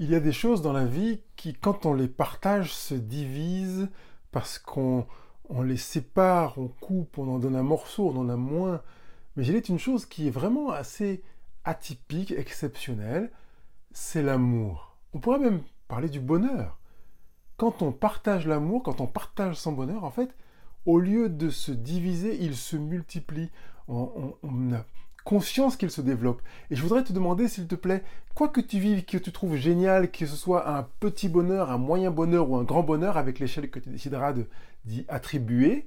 Il y a des choses dans la vie qui, quand on les partage, se divisent parce qu'on les sépare, on coupe, on en donne un morceau, on en a moins. Mais il est une chose qui est vraiment assez atypique, exceptionnelle, c'est l'amour. On pourrait même parler du bonheur. Quand on partage l'amour, quand on partage son bonheur, en fait, au lieu de se diviser, il se multiplie. On, conscience qu'il se développe. Et je voudrais te demander, s'il te plaît, quoi que tu vives, que tu trouves génial, que ce soit un petit bonheur, un moyen bonheur ou un grand bonheur, avec l'échelle que tu décideras d'y attribuer,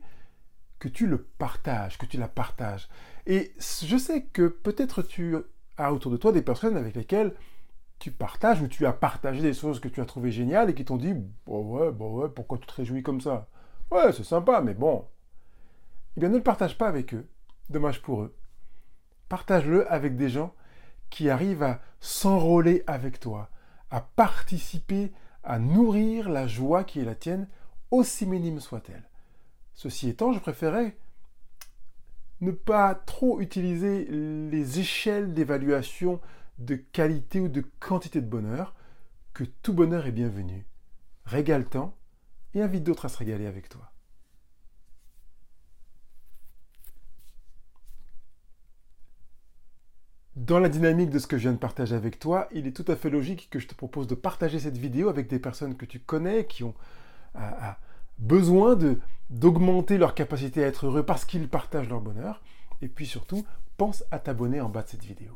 que tu le partages, que tu la partages. Et je sais que peut-être tu as autour de toi des personnes avec lesquelles tu partages ou tu as partagé des choses que tu as trouvées géniales et qui t'ont dit bon ouais, bon ouais, pourquoi tu te réjouis comme ça? Ouais, c'est sympa, mais bon. Eh bien, ne le partage pas avec eux. Dommage pour eux. Partage-le avec des gens qui arrivent à s'enrôler avec toi, à participer, à nourrir la joie qui est la tienne, aussi minime soit-elle. Ceci étant, je préférais ne pas trop utiliser les échelles d'évaluation de qualité ou de quantité de bonheur, que tout bonheur est bienvenu. Régale-t'en et invite d'autres à se régaler avec toi. Dans la dynamique de ce que je viens de partager avec toi, il est tout à fait logique que je te propose de partager cette vidéo avec des personnes que tu connais, qui ont besoin d'augmenter leur capacité à être heureux parce qu'ils partagent leur bonheur. Et puis surtout, pense à t'abonner en bas de cette vidéo.